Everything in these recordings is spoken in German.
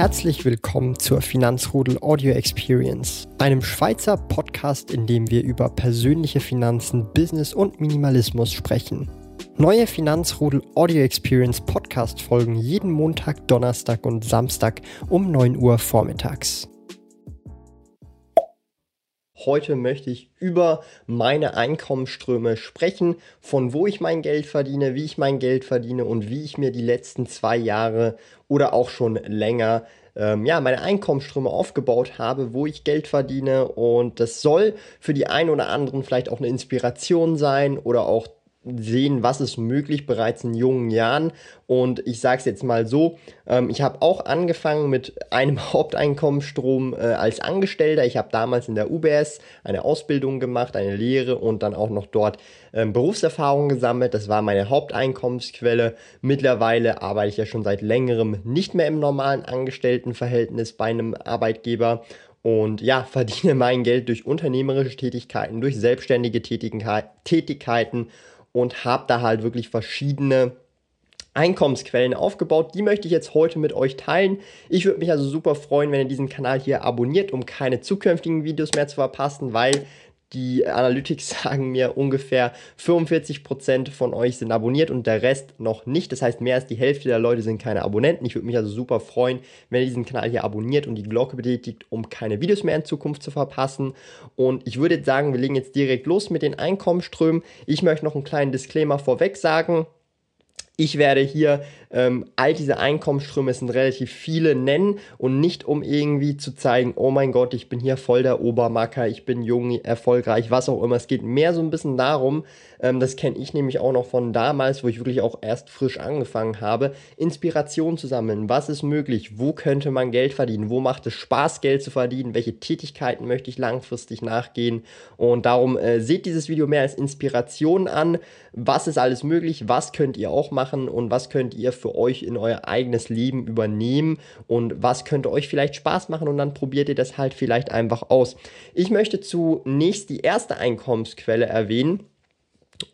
Herzlich willkommen zur Finanzrudel Audio Experience, einem Schweizer Podcast, in dem wir über persönliche Finanzen, Business und Minimalismus sprechen. Neue Finanzrudel Audio Experience Podcast folgen jeden Montag, Donnerstag und Samstag um 9 Uhr vormittags. Heute möchte ich über meine Einkommensströme sprechen, von wo ich mein Geld verdiene, wie ich mein Geld verdiene und wie ich mir die letzten zwei Jahre oder auch schon länger ähm, ja, meine Einkommensströme aufgebaut habe, wo ich Geld verdiene. Und das soll für die einen oder anderen vielleicht auch eine Inspiration sein oder auch sehen, was ist möglich bereits in jungen Jahren. Und ich sage es jetzt mal so, ähm, ich habe auch angefangen mit einem Haupteinkommensstrom äh, als Angestellter. Ich habe damals in der UBS eine Ausbildung gemacht, eine Lehre und dann auch noch dort ähm, Berufserfahrung gesammelt. Das war meine Haupteinkommensquelle. Mittlerweile arbeite ich ja schon seit längerem nicht mehr im normalen Angestelltenverhältnis bei einem Arbeitgeber und ja, verdiene mein Geld durch unternehmerische Tätigkeiten, durch selbstständige Tätigkeiten und habe da halt wirklich verschiedene Einkommensquellen aufgebaut. Die möchte ich jetzt heute mit euch teilen. Ich würde mich also super freuen, wenn ihr diesen Kanal hier abonniert, um keine zukünftigen Videos mehr zu verpassen, weil die Analytics sagen mir ungefähr 45% von euch sind abonniert und der Rest noch nicht. Das heißt, mehr als die Hälfte der Leute sind keine Abonnenten. Ich würde mich also super freuen, wenn ihr diesen Kanal hier abonniert und die Glocke betätigt, um keine Videos mehr in Zukunft zu verpassen. Und ich würde jetzt sagen, wir legen jetzt direkt los mit den Einkommensströmen. Ich möchte noch einen kleinen Disclaimer vorweg sagen. Ich werde hier ähm, all diese Einkommensströme, es sind relativ viele, nennen und nicht um irgendwie zu zeigen, oh mein Gott, ich bin hier voll der Obermacker, ich bin jung, erfolgreich, was auch immer. Es geht mehr so ein bisschen darum, ähm, das kenne ich nämlich auch noch von damals, wo ich wirklich auch erst frisch angefangen habe, Inspiration zu sammeln. Was ist möglich? Wo könnte man Geld verdienen? Wo macht es Spaß, Geld zu verdienen? Welche Tätigkeiten möchte ich langfristig nachgehen? Und darum äh, seht dieses Video mehr als Inspiration an. Was ist alles möglich? Was könnt ihr auch machen? und was könnt ihr für euch in euer eigenes Leben übernehmen und was könnte euch vielleicht Spaß machen und dann probiert ihr das halt vielleicht einfach aus. Ich möchte zunächst die erste Einkommensquelle erwähnen.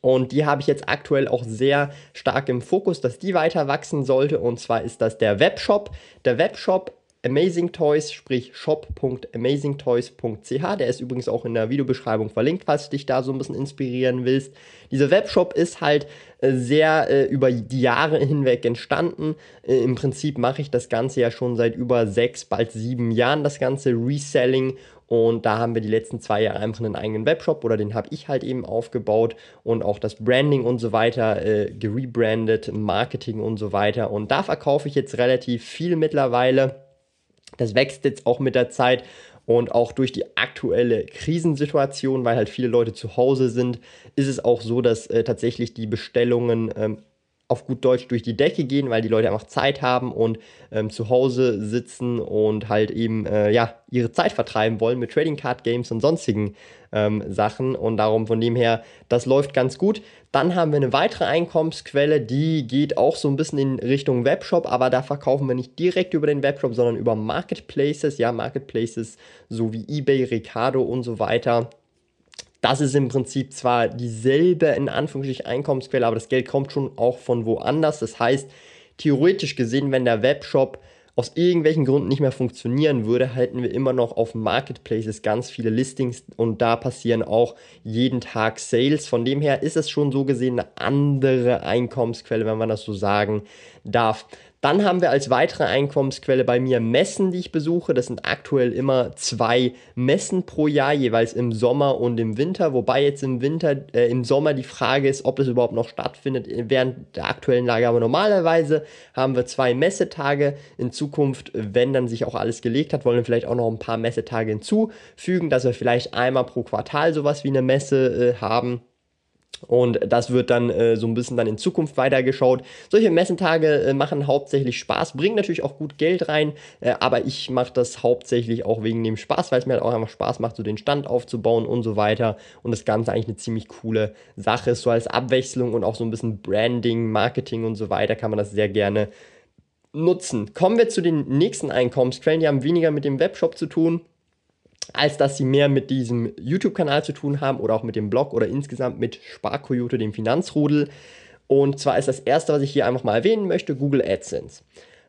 Und die habe ich jetzt aktuell auch sehr stark im Fokus, dass die weiter wachsen sollte. Und zwar ist das der Webshop. Der Webshop Amazing Toys, sprich shop.amazingtoys.ch. Der ist übrigens auch in der Videobeschreibung verlinkt, falls du dich da so ein bisschen inspirieren willst. Dieser Webshop ist halt äh, sehr äh, über die Jahre hinweg entstanden. Äh, Im Prinzip mache ich das Ganze ja schon seit über sechs, bald sieben Jahren, das ganze Reselling. Und da haben wir die letzten zwei Jahre einfach einen eigenen Webshop oder den habe ich halt eben aufgebaut und auch das Branding und so weiter äh, gerebrandet, Marketing und so weiter. Und da verkaufe ich jetzt relativ viel mittlerweile das wächst jetzt auch mit der Zeit und auch durch die aktuelle Krisensituation, weil halt viele Leute zu Hause sind, ist es auch so, dass äh, tatsächlich die Bestellungen ähm, auf gut Deutsch durch die Decke gehen, weil die Leute einfach Zeit haben und ähm, zu Hause sitzen und halt eben äh, ja ihre Zeit vertreiben wollen mit Trading Card Games und sonstigen ähm, Sachen und darum von dem her, das läuft ganz gut. Dann haben wir eine weitere Einkommensquelle, die geht auch so ein bisschen in Richtung Webshop, aber da verkaufen wir nicht direkt über den Webshop, sondern über Marketplaces, ja Marketplaces so wie eBay, Ricardo und so weiter das ist im Prinzip zwar dieselbe in Anführungsstrichen Einkommensquelle, aber das Geld kommt schon auch von woanders. Das heißt, theoretisch gesehen, wenn der Webshop aus irgendwelchen Gründen nicht mehr funktionieren würde, halten wir immer noch auf Marketplaces ganz viele Listings und da passieren auch jeden Tag Sales. Von dem her ist es schon so gesehen eine andere Einkommensquelle, wenn man das so sagen darf. Dann haben wir als weitere Einkommensquelle bei mir Messen, die ich besuche. Das sind aktuell immer zwei Messen pro Jahr, jeweils im Sommer und im Winter. Wobei jetzt im Winter, äh, im Sommer die Frage ist, ob das überhaupt noch stattfindet während der aktuellen Lage. Aber normalerweise haben wir zwei Messetage. In Zukunft, wenn dann sich auch alles gelegt hat, wollen wir vielleicht auch noch ein paar Messetage hinzufügen, dass wir vielleicht einmal pro Quartal sowas wie eine Messe äh, haben. Und das wird dann äh, so ein bisschen dann in Zukunft weitergeschaut. Solche Messentage äh, machen hauptsächlich Spaß, bringen natürlich auch gut Geld rein, äh, aber ich mache das hauptsächlich auch wegen dem Spaß, weil es mir halt auch einfach Spaß macht, so den Stand aufzubauen und so weiter. Und das Ganze eigentlich eine ziemlich coole Sache ist, so als Abwechslung und auch so ein bisschen Branding, Marketing und so weiter kann man das sehr gerne nutzen. Kommen wir zu den nächsten Einkommensquellen, die haben weniger mit dem Webshop zu tun als dass sie mehr mit diesem YouTube-Kanal zu tun haben oder auch mit dem Blog oder insgesamt mit Sparkoyote, dem Finanzrudel. Und zwar ist das erste, was ich hier einfach mal erwähnen möchte, Google AdSense.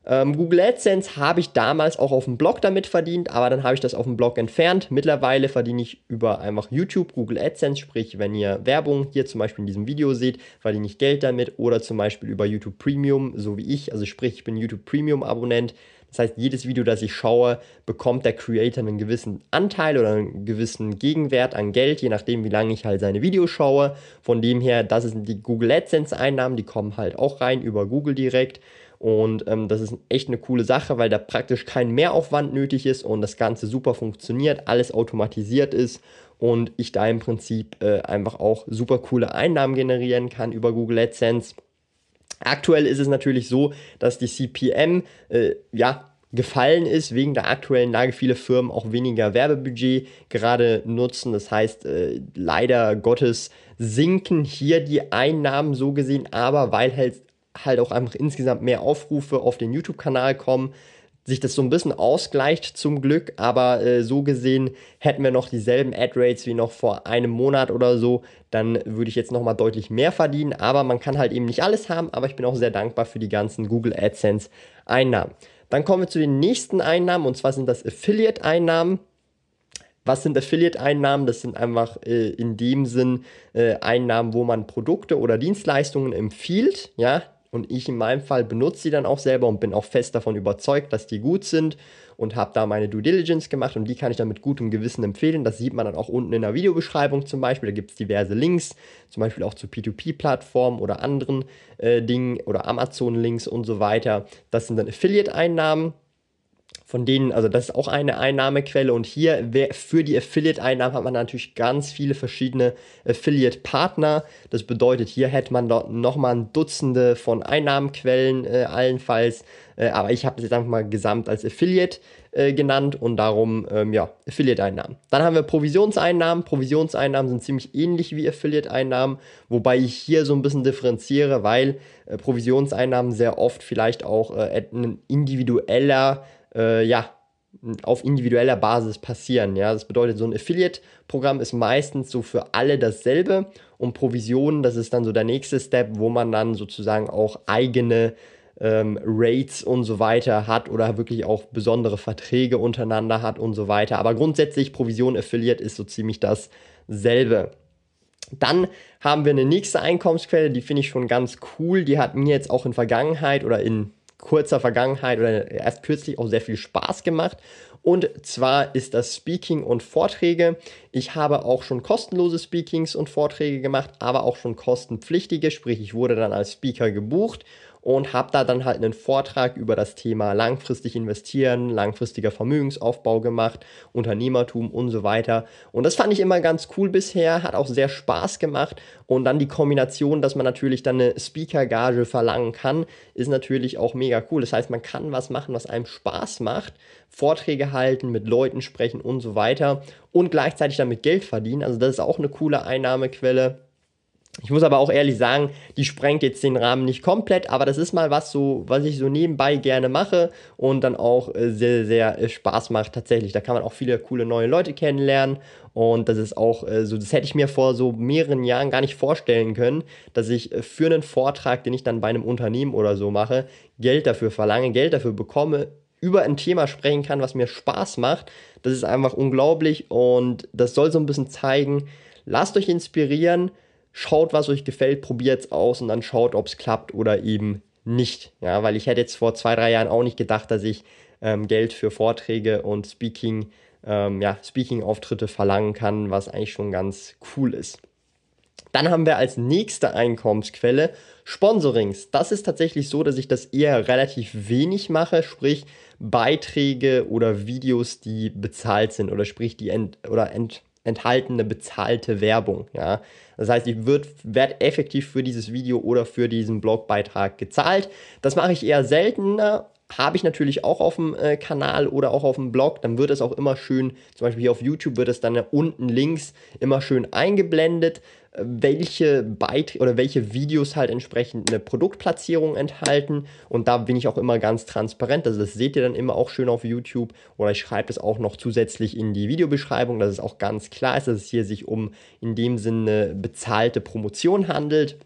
Ähm, Google AdSense habe ich damals auch auf dem Blog damit verdient, aber dann habe ich das auf dem Blog entfernt. Mittlerweile verdiene ich über einfach YouTube, Google AdSense, sprich, wenn ihr Werbung hier zum Beispiel in diesem Video seht, verdiene ich Geld damit oder zum Beispiel über YouTube Premium, so wie ich. Also sprich, ich bin YouTube Premium Abonnent. Das heißt, jedes Video, das ich schaue, bekommt der Creator einen gewissen Anteil oder einen gewissen Gegenwert an Geld, je nachdem, wie lange ich halt seine Videos schaue. Von dem her, das sind die Google AdSense-Einnahmen, die kommen halt auch rein über Google direkt. Und ähm, das ist echt eine coole Sache, weil da praktisch kein Mehraufwand nötig ist und das Ganze super funktioniert, alles automatisiert ist und ich da im Prinzip äh, einfach auch super coole Einnahmen generieren kann über Google AdSense. Aktuell ist es natürlich so, dass die CPM äh, ja gefallen ist wegen der aktuellen Lage. Viele Firmen auch weniger Werbebudget gerade nutzen. Das heißt, äh, leider Gottes sinken hier die Einnahmen so gesehen, aber weil halt halt auch einfach insgesamt mehr Aufrufe auf den YouTube-Kanal kommen, sich das so ein bisschen ausgleicht zum Glück, aber äh, so gesehen hätten wir noch dieselben Ad-Rates wie noch vor einem Monat oder so, dann würde ich jetzt nochmal deutlich mehr verdienen, aber man kann halt eben nicht alles haben, aber ich bin auch sehr dankbar für die ganzen Google AdSense Einnahmen. Dann kommen wir zu den nächsten Einnahmen und zwar sind das Affiliate-Einnahmen. Was sind Affiliate-Einnahmen? Das sind einfach äh, in dem Sinn äh, Einnahmen, wo man Produkte oder Dienstleistungen empfiehlt, ja, und ich in meinem Fall benutze sie dann auch selber und bin auch fest davon überzeugt, dass die gut sind und habe da meine Due Diligence gemacht und die kann ich dann mit gutem Gewissen empfehlen. Das sieht man dann auch unten in der Videobeschreibung zum Beispiel. Da gibt es diverse Links, zum Beispiel auch zu P2P-Plattformen oder anderen äh, Dingen oder Amazon-Links und so weiter. Das sind dann Affiliate-Einnahmen von denen, also das ist auch eine Einnahmequelle und hier für die Affiliate-Einnahmen hat man natürlich ganz viele verschiedene Affiliate-Partner. Das bedeutet, hier hätte man dort nochmal ein Dutzende von Einnahmenquellen äh, allenfalls, äh, aber ich habe es jetzt einfach mal gesamt als Affiliate äh, genannt und darum, ähm, ja, Affiliate-Einnahmen. Dann haben wir Provisionseinnahmen. Provisionseinnahmen sind ziemlich ähnlich wie Affiliate-Einnahmen, wobei ich hier so ein bisschen differenziere, weil äh, Provisionseinnahmen sehr oft vielleicht auch äh, ein individueller äh, ja, auf individueller Basis passieren. Ja? Das bedeutet, so ein Affiliate-Programm ist meistens so für alle dasselbe und Provisionen, das ist dann so der nächste Step, wo man dann sozusagen auch eigene ähm, Rates und so weiter hat oder wirklich auch besondere Verträge untereinander hat und so weiter. Aber grundsätzlich Provision Affiliate ist so ziemlich dasselbe. Dann haben wir eine nächste Einkommensquelle, die finde ich schon ganz cool. Die hat mir jetzt auch in Vergangenheit oder in kurzer Vergangenheit oder erst kürzlich auch sehr viel Spaß gemacht. Und zwar ist das Speaking und Vorträge. Ich habe auch schon kostenlose Speakings und Vorträge gemacht, aber auch schon kostenpflichtige, sprich ich wurde dann als Speaker gebucht und habe da dann halt einen Vortrag über das Thema langfristig investieren, langfristiger Vermögensaufbau gemacht, Unternehmertum und so weiter. Und das fand ich immer ganz cool bisher, hat auch sehr Spaß gemacht. Und dann die Kombination, dass man natürlich dann eine Speaker-Gage verlangen kann, ist natürlich auch mega cool. Das heißt, man kann was machen, was einem Spaß macht, Vorträge halten, mit Leuten sprechen und so weiter und gleichzeitig damit Geld verdienen. Also das ist auch eine coole Einnahmequelle. Ich muss aber auch ehrlich sagen, die sprengt jetzt den Rahmen nicht komplett, aber das ist mal was so, was ich so nebenbei gerne mache und dann auch äh, sehr, sehr äh, Spaß macht tatsächlich. Da kann man auch viele coole neue Leute kennenlernen und das ist auch äh, so, das hätte ich mir vor so mehreren Jahren gar nicht vorstellen können, dass ich für einen Vortrag, den ich dann bei einem Unternehmen oder so mache, Geld dafür verlange, Geld dafür bekomme, über ein Thema sprechen kann, was mir Spaß macht. Das ist einfach unglaublich und das soll so ein bisschen zeigen, lasst euch inspirieren, schaut, was euch gefällt, probiert es aus und dann schaut, ob es klappt oder eben nicht. Ja, weil ich hätte jetzt vor zwei, drei Jahren auch nicht gedacht, dass ich ähm, Geld für Vorträge und Speaking, ähm, ja, Speaking-Auftritte verlangen kann, was eigentlich schon ganz cool ist. Dann haben wir als nächste Einkommensquelle Sponsorings. Das ist tatsächlich so, dass ich das eher relativ wenig mache, sprich Beiträge oder Videos, die bezahlt sind oder sprich die ent oder ent enthaltene bezahlte Werbung. Ja? Das heißt, ich werde effektiv für dieses Video oder für diesen Blogbeitrag gezahlt. Das mache ich eher seltener, habe ich natürlich auch auf dem äh, Kanal oder auch auf dem Blog, dann wird es auch immer schön, zum Beispiel hier auf YouTube wird es dann unten links immer schön eingeblendet, welche Beiträge oder welche Videos halt entsprechend eine Produktplatzierung enthalten. Und da bin ich auch immer ganz transparent, also das seht ihr dann immer auch schön auf YouTube. Oder ich schreibe es auch noch zusätzlich in die Videobeschreibung, dass es auch ganz klar ist, dass es hier sich um in dem Sinne bezahlte Promotion handelt.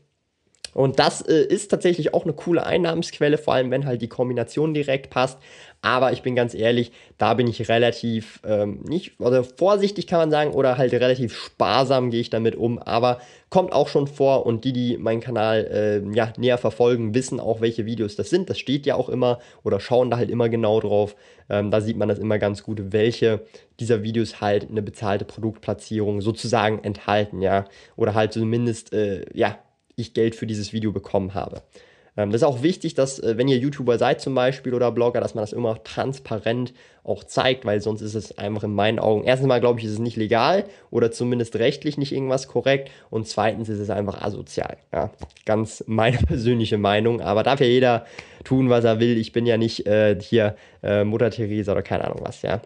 Und das äh, ist tatsächlich auch eine coole Einnahmensquelle, vor allem wenn halt die Kombination direkt passt. Aber ich bin ganz ehrlich, da bin ich relativ ähm, nicht, oder vorsichtig kann man sagen, oder halt relativ sparsam gehe ich damit um. Aber kommt auch schon vor und die, die meinen Kanal äh, ja, näher verfolgen, wissen auch, welche Videos das sind. Das steht ja auch immer oder schauen da halt immer genau drauf. Ähm, da sieht man das immer ganz gut, welche dieser Videos halt eine bezahlte Produktplatzierung sozusagen enthalten, ja. Oder halt zumindest, äh, ja, ich Geld für dieses Video bekommen habe. Ähm, das ist auch wichtig, dass, äh, wenn ihr YouTuber seid zum Beispiel oder Blogger, dass man das immer transparent auch zeigt, weil sonst ist es einfach in meinen Augen, erstens mal glaube ich, ist es nicht legal oder zumindest rechtlich nicht irgendwas korrekt und zweitens ist es einfach asozial. Ja, ganz meine persönliche Meinung, aber darf ja jeder tun, was er will. Ich bin ja nicht äh, hier äh, Mutter Theresa oder keine Ahnung was, ja.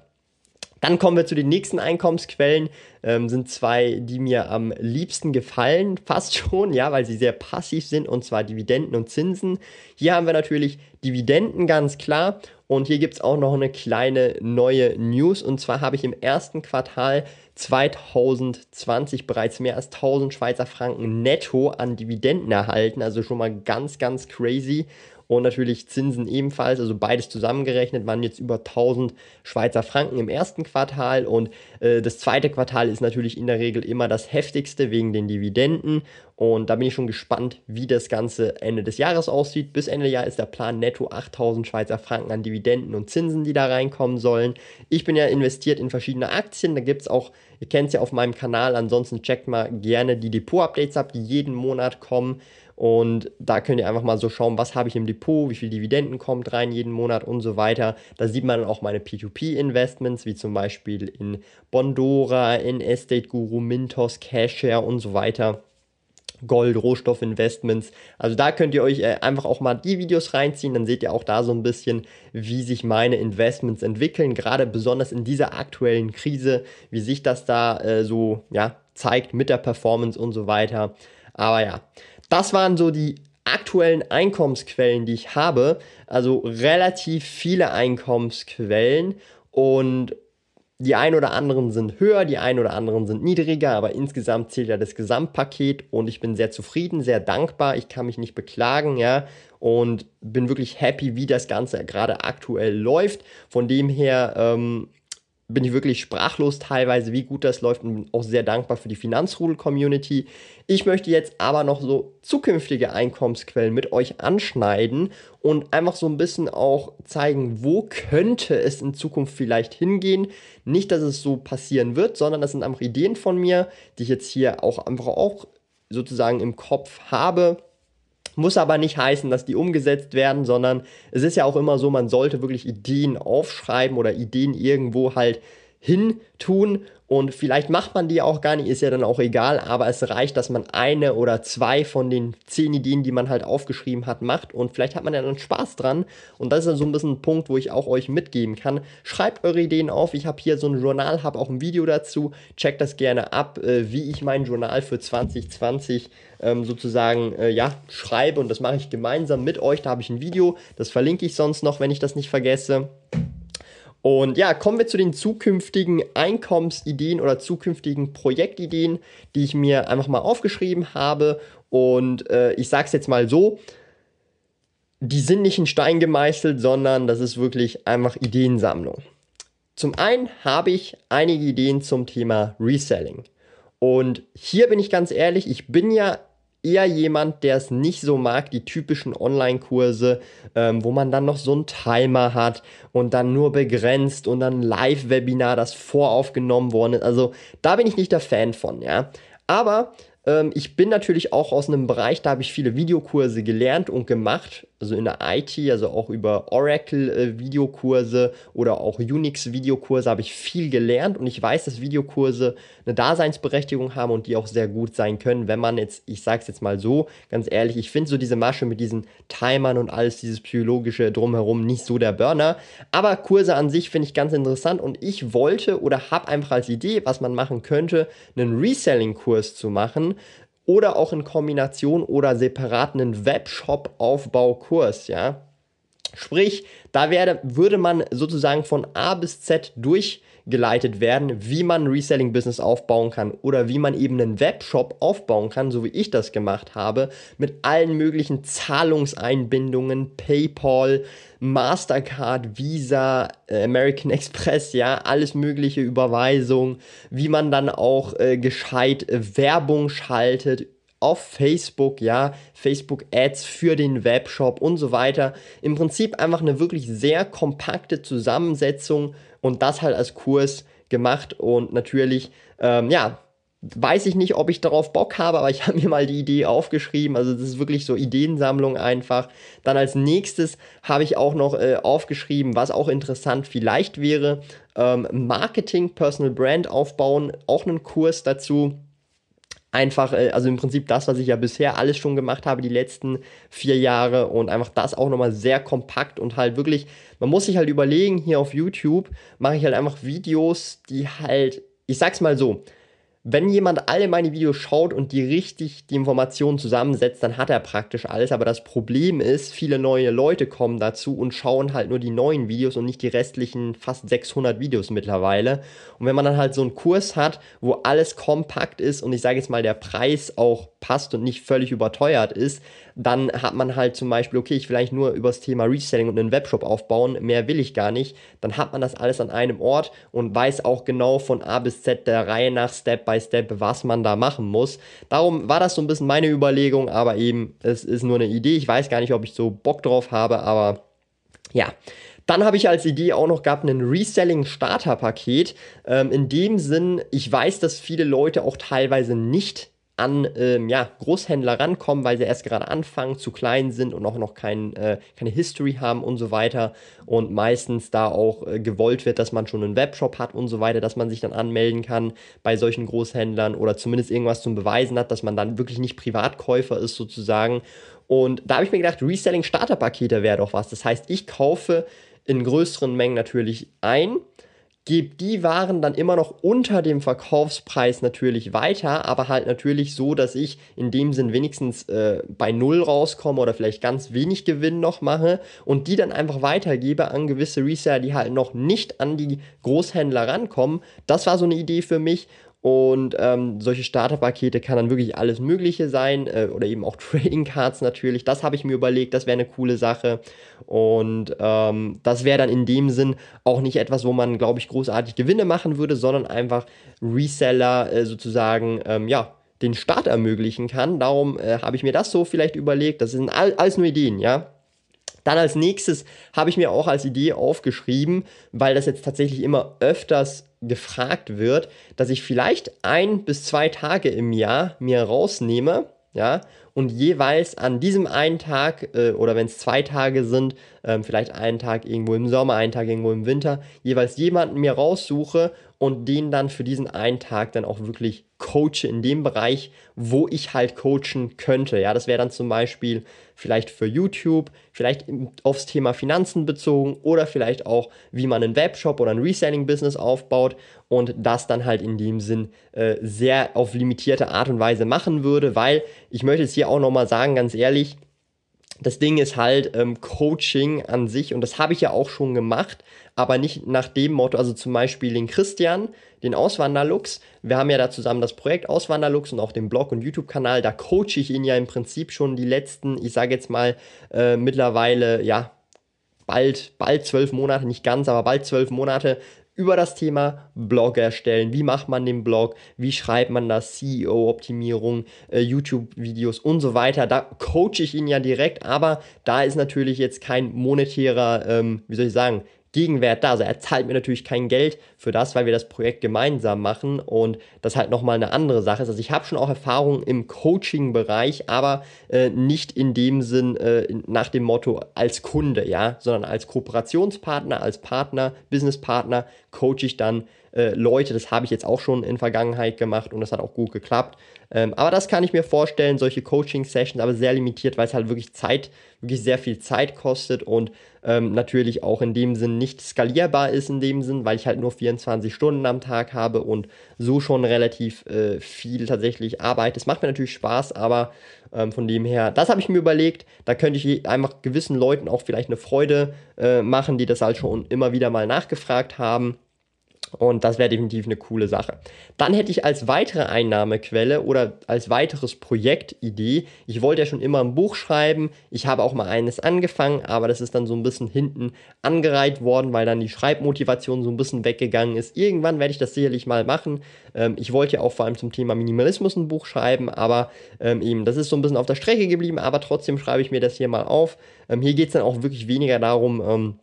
Dann kommen wir zu den nächsten Einkommensquellen. Ähm, sind zwei, die mir am liebsten gefallen, fast schon, ja, weil sie sehr passiv sind, und zwar Dividenden und Zinsen. Hier haben wir natürlich Dividenden ganz klar. Und hier gibt es auch noch eine kleine neue News. Und zwar habe ich im ersten Quartal 2020 bereits mehr als 1000 Schweizer Franken netto an Dividenden erhalten. Also schon mal ganz, ganz crazy und natürlich Zinsen ebenfalls, also beides zusammengerechnet waren jetzt über 1000 Schweizer Franken im ersten Quartal und äh, das zweite Quartal ist natürlich in der Regel immer das heftigste wegen den Dividenden und da bin ich schon gespannt, wie das Ganze Ende des Jahres aussieht. Bis Ende Jahr ist der Plan netto 8000 Schweizer Franken an Dividenden und Zinsen, die da reinkommen sollen. Ich bin ja investiert in verschiedene Aktien, da gibt es auch, ihr kennt es ja auf meinem Kanal, ansonsten checkt mal gerne die Depot-Updates ab, die jeden Monat kommen. Und da könnt ihr einfach mal so schauen, was habe ich im Depot, wie viel Dividenden kommt rein jeden Monat und so weiter. Da sieht man auch meine P2P-Investments, wie zum Beispiel in Bondora, in Estate Guru, Mintos, Cashshare und so weiter. Gold, Rohstoffinvestments. Also da könnt ihr euch äh, einfach auch mal die Videos reinziehen, dann seht ihr auch da so ein bisschen, wie sich meine Investments entwickeln, gerade besonders in dieser aktuellen Krise, wie sich das da äh, so ja, zeigt mit der Performance und so weiter. Aber ja, das waren so die aktuellen Einkommensquellen, die ich habe. Also relativ viele Einkommensquellen und die ein oder anderen sind höher, die ein oder anderen sind niedriger, aber insgesamt zählt ja das Gesamtpaket und ich bin sehr zufrieden, sehr dankbar. Ich kann mich nicht beklagen, ja, und bin wirklich happy, wie das Ganze gerade aktuell läuft. Von dem her ähm, bin ich wirklich sprachlos teilweise, wie gut das läuft und bin auch sehr dankbar für die Finanzrudel-Community. Ich möchte jetzt aber noch so zukünftige Einkommensquellen mit euch anschneiden und einfach so ein bisschen auch zeigen, wo könnte es in Zukunft vielleicht hingehen. Nicht, dass es so passieren wird, sondern das sind einfach Ideen von mir, die ich jetzt hier auch einfach auch sozusagen im Kopf habe muss aber nicht heißen, dass die umgesetzt werden, sondern es ist ja auch immer so, man sollte wirklich Ideen aufschreiben oder Ideen irgendwo halt hin tun und vielleicht macht man die auch gar nicht, ist ja dann auch egal, aber es reicht, dass man eine oder zwei von den zehn Ideen, die man halt aufgeschrieben hat, macht. Und vielleicht hat man ja dann Spaß dran. Und das ist dann so ein bisschen ein Punkt, wo ich auch euch mitgeben kann. Schreibt eure Ideen auf, ich habe hier so ein Journal, habe auch ein Video dazu, checkt das gerne ab, äh, wie ich mein Journal für 2020 ähm, sozusagen äh, ja, schreibe. Und das mache ich gemeinsam mit euch, da habe ich ein Video, das verlinke ich sonst noch, wenn ich das nicht vergesse. Und ja, kommen wir zu den zukünftigen Einkommensideen oder zukünftigen Projektideen, die ich mir einfach mal aufgeschrieben habe. Und äh, ich sage es jetzt mal so, die sind nicht in Stein gemeißelt, sondern das ist wirklich einfach Ideensammlung. Zum einen habe ich einige Ideen zum Thema Reselling. Und hier bin ich ganz ehrlich, ich bin ja eher jemand, der es nicht so mag, die typischen Online-Kurse, ähm, wo man dann noch so einen Timer hat und dann nur begrenzt und dann Live-Webinar, das voraufgenommen worden ist. Also da bin ich nicht der Fan von, ja. Aber ich bin natürlich auch aus einem Bereich, da habe ich viele Videokurse gelernt und gemacht, also in der IT, also auch über Oracle-Videokurse äh, oder auch Unix-Videokurse habe ich viel gelernt. Und ich weiß, dass Videokurse eine Daseinsberechtigung haben und die auch sehr gut sein können, wenn man jetzt, ich sage es jetzt mal so, ganz ehrlich, ich finde so diese Masche mit diesen Timern und alles, dieses psychologische drumherum nicht so der Burner, aber Kurse an sich finde ich ganz interessant und ich wollte oder habe einfach als Idee, was man machen könnte, einen Reselling-Kurs zu machen, oder auch in Kombination oder separat einen Webshop-Aufbaukurs, ja. Sprich, da werde, würde man sozusagen von A bis Z durchgeleitet werden, wie man ein Reselling-Business aufbauen kann oder wie man eben einen Webshop aufbauen kann, so wie ich das gemacht habe, mit allen möglichen Zahlungseinbindungen, PayPal, Mastercard, Visa, äh, American Express, ja, alles mögliche Überweisung, wie man dann auch äh, gescheit äh, Werbung schaltet auf Facebook, ja, Facebook Ads für den Webshop und so weiter. Im Prinzip einfach eine wirklich sehr kompakte Zusammensetzung und das halt als Kurs gemacht und natürlich, ähm, ja, weiß ich nicht, ob ich darauf Bock habe, aber ich habe mir mal die Idee aufgeschrieben. Also das ist wirklich so Ideensammlung einfach. Dann als nächstes habe ich auch noch äh, aufgeschrieben, was auch interessant vielleicht wäre. Ähm, Marketing, Personal Brand aufbauen, auch einen Kurs dazu einfach, äh, also im Prinzip das, was ich ja bisher alles schon gemacht habe, die letzten vier Jahre und einfach das auch nochmal sehr kompakt und halt wirklich, man muss sich halt überlegen, hier auf YouTube mache ich halt einfach Videos, die halt, ich sag's mal so, wenn jemand alle meine Videos schaut und die richtig die Informationen zusammensetzt, dann hat er praktisch alles. Aber das Problem ist, viele neue Leute kommen dazu und schauen halt nur die neuen Videos und nicht die restlichen fast 600 Videos mittlerweile. Und wenn man dann halt so einen Kurs hat, wo alles kompakt ist und ich sage jetzt mal, der Preis auch passt und nicht völlig überteuert ist, dann hat man halt zum Beispiel, okay, ich will eigentlich nur über das Thema Reselling und einen Webshop aufbauen, mehr will ich gar nicht. Dann hat man das alles an einem Ort und weiß auch genau von A bis Z der Reihe nach Step by Step, was man da machen muss. Darum war das so ein bisschen meine Überlegung, aber eben, es ist nur eine Idee. Ich weiß gar nicht, ob ich so Bock drauf habe, aber ja. Dann habe ich als Idee auch noch gehabt ein Reselling-Starter-Paket. Ähm, in dem Sinn, ich weiß, dass viele Leute auch teilweise nicht an ähm, ja, Großhändler rankommen, weil sie erst gerade anfangen, zu klein sind und auch noch kein, äh, keine History haben und so weiter. Und meistens da auch äh, gewollt wird, dass man schon einen Webshop hat und so weiter, dass man sich dann anmelden kann bei solchen Großhändlern oder zumindest irgendwas zum Beweisen hat, dass man dann wirklich nicht Privatkäufer ist sozusagen. Und da habe ich mir gedacht, Reselling Starterpakete wäre doch was. Das heißt, ich kaufe in größeren Mengen natürlich ein gebe die Waren dann immer noch unter dem Verkaufspreis natürlich weiter, aber halt natürlich so, dass ich in dem Sinn wenigstens äh, bei Null rauskomme oder vielleicht ganz wenig Gewinn noch mache und die dann einfach weitergebe an gewisse Reseller, die halt noch nicht an die Großhändler rankommen. Das war so eine Idee für mich und ähm, solche Starterpakete kann dann wirklich alles Mögliche sein äh, oder eben auch Trading Cards natürlich. Das habe ich mir überlegt, das wäre eine coole Sache. Und ähm, das wäre dann in dem Sinn auch nicht etwas, wo man, glaube ich, großartig Gewinne machen würde, sondern einfach Reseller äh, sozusagen, ähm, ja, den Start ermöglichen kann. Darum äh, habe ich mir das so vielleicht überlegt. Das sind all, alles nur Ideen, ja. Dann als nächstes habe ich mir auch als Idee aufgeschrieben, weil das jetzt tatsächlich immer öfters gefragt wird, dass ich vielleicht ein bis zwei Tage im Jahr mir rausnehme, ja, und jeweils an diesem einen Tag äh, oder wenn es zwei Tage sind, ähm, vielleicht einen Tag irgendwo im Sommer, einen Tag irgendwo im Winter, jeweils jemanden mir raussuche und den dann für diesen einen Tag dann auch wirklich coache in dem Bereich, wo ich halt coachen könnte. Ja, das wäre dann zum Beispiel vielleicht für YouTube, vielleicht aufs Thema Finanzen bezogen oder vielleicht auch, wie man einen Webshop oder ein Reselling-Business aufbaut und das dann halt in dem Sinn äh, sehr auf limitierte Art und Weise machen würde, weil ich möchte es hier auch nochmal sagen, ganz ehrlich, das Ding ist halt ähm, Coaching an sich und das habe ich ja auch schon gemacht, aber nicht nach dem Motto, also zum Beispiel den Christian, den Auswanderlux. Wir haben ja da zusammen das Projekt Auswanderlux und auch den Blog und YouTube-Kanal. Da coache ich ihn ja im Prinzip schon die letzten, ich sage jetzt mal äh, mittlerweile, ja, bald, bald zwölf Monate, nicht ganz, aber bald zwölf Monate über das Thema Blog erstellen. Wie macht man den Blog? Wie schreibt man das? CEO-Optimierung, äh, YouTube-Videos und so weiter. Da coache ich ihn ja direkt, aber da ist natürlich jetzt kein monetärer, ähm, wie soll ich sagen, Gegenwert da. Also er zahlt mir natürlich kein Geld für das, weil wir das Projekt gemeinsam machen und das halt nochmal eine andere Sache ist. Also ich habe schon auch Erfahrung im Coaching-Bereich, aber äh, nicht in dem Sinn äh, nach dem Motto als Kunde, ja, sondern als Kooperationspartner, als Partner, Businesspartner coache ich dann äh, Leute. Das habe ich jetzt auch schon in Vergangenheit gemacht und das hat auch gut geklappt. Ähm, aber das kann ich mir vorstellen, solche Coaching-Sessions, aber sehr limitiert, weil es halt wirklich Zeit, wirklich sehr viel Zeit kostet und ähm, natürlich auch in dem Sinn nicht skalierbar ist in dem Sinn, weil ich halt nur 24 Stunden am Tag habe und so schon relativ äh, viel tatsächlich arbeite. Es macht mir natürlich Spaß, aber ähm, von dem her, das habe ich mir überlegt, da könnte ich einfach gewissen Leuten auch vielleicht eine Freude äh, machen, die das halt schon immer wieder mal nachgefragt haben. Und das wäre definitiv eine coole Sache. Dann hätte ich als weitere Einnahmequelle oder als weiteres Projektidee, ich wollte ja schon immer ein Buch schreiben, ich habe auch mal eines angefangen, aber das ist dann so ein bisschen hinten angereiht worden, weil dann die Schreibmotivation so ein bisschen weggegangen ist. Irgendwann werde ich das sicherlich mal machen. Ähm, ich wollte ja auch vor allem zum Thema Minimalismus ein Buch schreiben, aber ähm, eben, das ist so ein bisschen auf der Strecke geblieben, aber trotzdem schreibe ich mir das hier mal auf. Ähm, hier geht es dann auch wirklich weniger darum, ähm,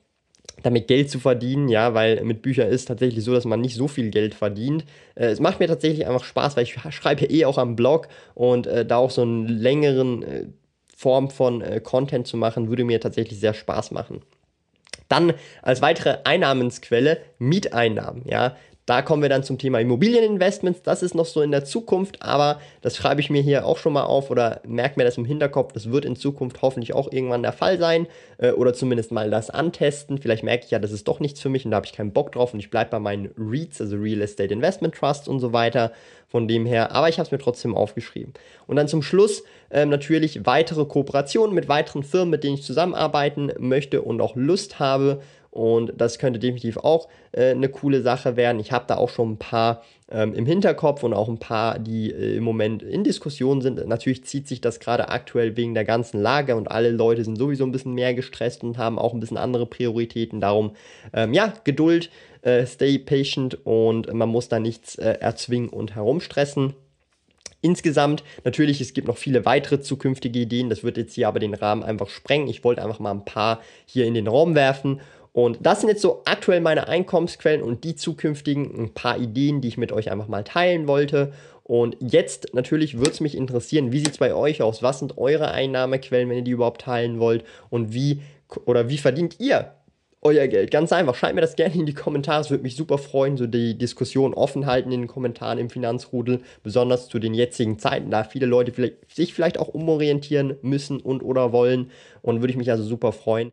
damit Geld zu verdienen, ja, weil mit Büchern ist tatsächlich so, dass man nicht so viel Geld verdient. Äh, es macht mir tatsächlich einfach Spaß, weil ich schreibe eh auch am Blog und äh, da auch so einen längeren äh, Form von äh, Content zu machen, würde mir tatsächlich sehr Spaß machen. Dann als weitere Einnahmensquelle Mieteinnahmen. Ja, da kommen wir dann zum Thema Immobilieninvestments. Das ist noch so in der Zukunft, aber das schreibe ich mir hier auch schon mal auf oder merke mir das im Hinterkopf. Das wird in Zukunft hoffentlich auch irgendwann der Fall sein äh, oder zumindest mal das antesten. Vielleicht merke ich ja, das ist doch nichts für mich und da habe ich keinen Bock drauf und ich bleibe bei meinen REITs, also Real Estate Investment Trust und so weiter. Von dem her, aber ich habe es mir trotzdem aufgeschrieben. Und dann zum Schluss ähm, natürlich weitere Kooperationen mit weiteren Firmen, mit denen ich zusammenarbeiten möchte und auch Lust habe. Und das könnte definitiv auch äh, eine coole Sache werden. Ich habe da auch schon ein paar ähm, im Hinterkopf und auch ein paar, die äh, im Moment in Diskussion sind. Natürlich zieht sich das gerade aktuell wegen der ganzen Lage und alle Leute sind sowieso ein bisschen mehr gestresst und haben auch ein bisschen andere Prioritäten. Darum, ähm, ja, Geduld, äh, stay patient und man muss da nichts äh, erzwingen und herumstressen. Insgesamt, natürlich, es gibt noch viele weitere zukünftige Ideen, das wird jetzt hier aber den Rahmen einfach sprengen. Ich wollte einfach mal ein paar hier in den Raum werfen und das sind jetzt so aktuell meine Einkommensquellen und die zukünftigen ein paar Ideen, die ich mit euch einfach mal teilen wollte. Und jetzt natürlich würde es mich interessieren, wie sieht es bei euch aus? Was sind eure Einnahmequellen, wenn ihr die überhaupt teilen wollt? Und wie oder wie verdient ihr euer Geld? Ganz einfach, schreibt mir das gerne in die Kommentare. Es würde mich super freuen, so die Diskussion offen halten in den Kommentaren im Finanzrudel, besonders zu den jetzigen Zeiten, da viele Leute vielleicht, sich vielleicht auch umorientieren müssen und oder wollen. Und würde ich mich also super freuen.